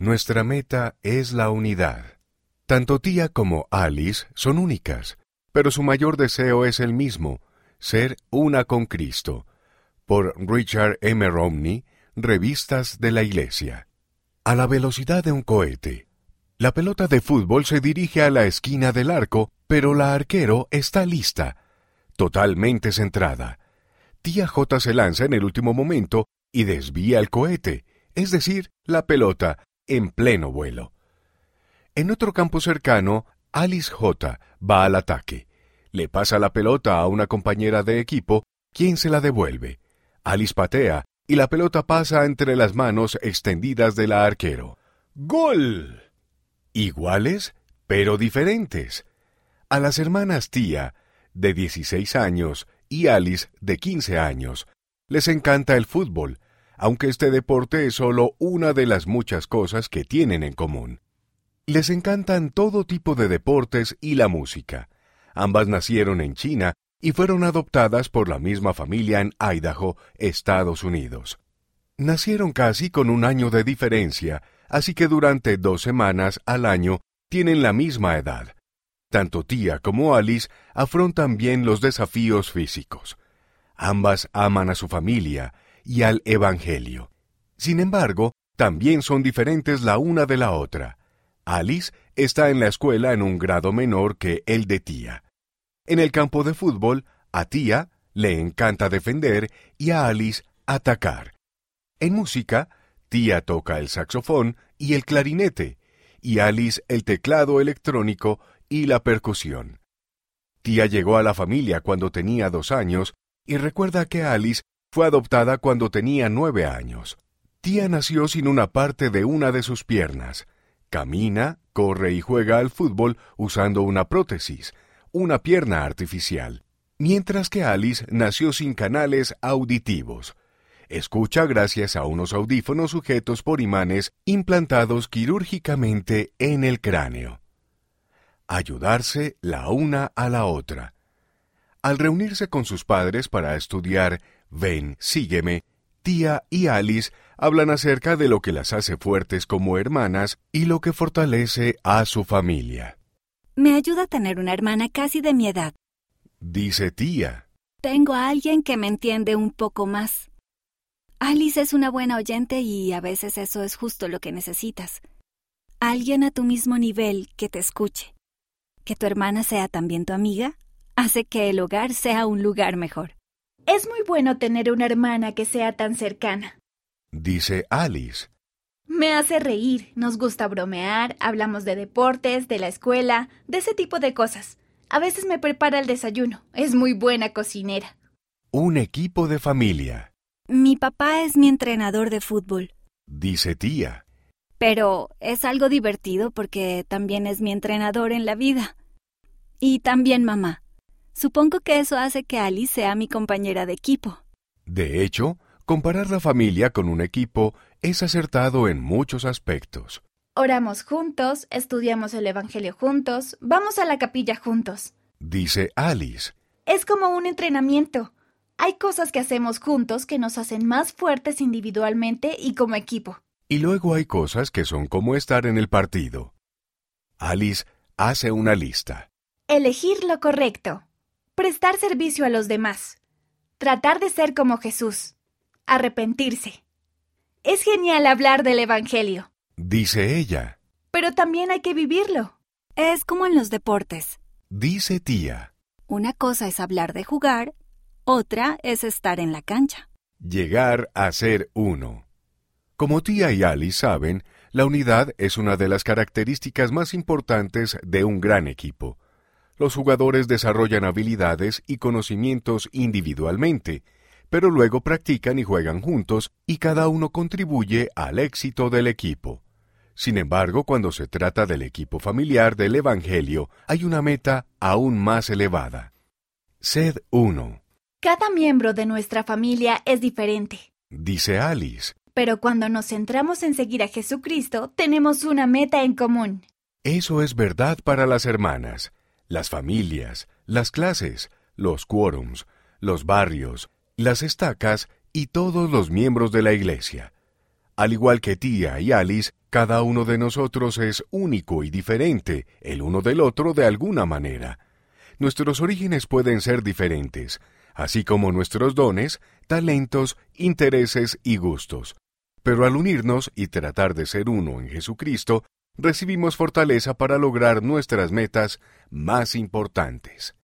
Nuestra meta es la unidad. Tanto tía como Alice son únicas, pero su mayor deseo es el mismo, ser una con Cristo. Por Richard M. Romney, Revistas de la Iglesia. A la velocidad de un cohete. La pelota de fútbol se dirige a la esquina del arco, pero la arquero está lista, totalmente centrada. Tía J se lanza en el último momento y desvía el cohete, es decir, la pelota, en pleno vuelo. En otro campo cercano, Alice J va al ataque. Le pasa la pelota a una compañera de equipo, quien se la devuelve. Alice patea y la pelota pasa entre las manos extendidas de la arquero. ¡Gol! Iguales, pero diferentes. A las hermanas tía, de 16 años, y Alice, de 15 años, les encanta el fútbol, aunque este deporte es solo una de las muchas cosas que tienen en común. Les encantan todo tipo de deportes y la música. Ambas nacieron en China y fueron adoptadas por la misma familia en Idaho, Estados Unidos. Nacieron casi con un año de diferencia, así que durante dos semanas al año tienen la misma edad. Tanto tía como Alice afrontan bien los desafíos físicos. Ambas aman a su familia y al Evangelio. Sin embargo, también son diferentes la una de la otra. Alice está en la escuela en un grado menor que el de tía. En el campo de fútbol, a tía le encanta defender y a Alice atacar. En música, tía toca el saxofón y el clarinete, y Alice el teclado electrónico y la percusión. Tía llegó a la familia cuando tenía dos años y recuerda que Alice fue adoptada cuando tenía nueve años. Tía nació sin una parte de una de sus piernas. Camina, corre y juega al fútbol usando una prótesis, una pierna artificial, mientras que Alice nació sin canales auditivos. Escucha gracias a unos audífonos sujetos por imanes implantados quirúrgicamente en el cráneo. Ayudarse la una a la otra. Al reunirse con sus padres para estudiar Ven, sígueme, tía y Alice hablan acerca de lo que las hace fuertes como hermanas y lo que fortalece a su familia. Me ayuda a tener una hermana casi de mi edad. Dice tía. Tengo a alguien que me entiende un poco más. Alice es una buena oyente y a veces eso es justo lo que necesitas. Alguien a tu mismo nivel que te escuche. Que tu hermana sea también tu amiga hace que el hogar sea un lugar mejor. Es muy bueno tener una hermana que sea tan cercana. Dice Alice. Me hace reír, nos gusta bromear, hablamos de deportes, de la escuela, de ese tipo de cosas. A veces me prepara el desayuno, es muy buena cocinera. Un equipo de familia. Mi papá es mi entrenador de fútbol. Dice tía. Pero es algo divertido porque también es mi entrenador en la vida. Y también mamá. Supongo que eso hace que Alice sea mi compañera de equipo. De hecho, comparar la familia con un equipo es acertado en muchos aspectos. Oramos juntos, estudiamos el Evangelio juntos, vamos a la capilla juntos. Dice Alice. Es como un entrenamiento. Hay cosas que hacemos juntos que nos hacen más fuertes individualmente y como equipo. Y luego hay cosas que son como estar en el partido. Alice hace una lista. Elegir lo correcto prestar servicio a los demás, tratar de ser como Jesús, arrepentirse. Es genial hablar del Evangelio. Dice ella. Pero también hay que vivirlo. Es como en los deportes. Dice tía. Una cosa es hablar de jugar, otra es estar en la cancha. Llegar a ser uno. Como tía y Ali saben, la unidad es una de las características más importantes de un gran equipo los jugadores desarrollan habilidades y conocimientos individualmente, pero luego practican y juegan juntos y cada uno contribuye al éxito del equipo. Sin embargo, cuando se trata del equipo familiar del Evangelio, hay una meta aún más elevada. Sed uno. Cada miembro de nuestra familia es diferente, dice Alice. Pero cuando nos centramos en seguir a Jesucristo, tenemos una meta en común. Eso es verdad para las hermanas, las familias, las clases, los quórums, los barrios, las estacas y todos los miembros de la Iglesia. Al igual que tía y Alice, cada uno de nosotros es único y diferente, el uno del otro de alguna manera. Nuestros orígenes pueden ser diferentes, así como nuestros dones, talentos, intereses y gustos. Pero al unirnos y tratar de ser uno en Jesucristo, recibimos fortaleza para lograr nuestras metas más importantes.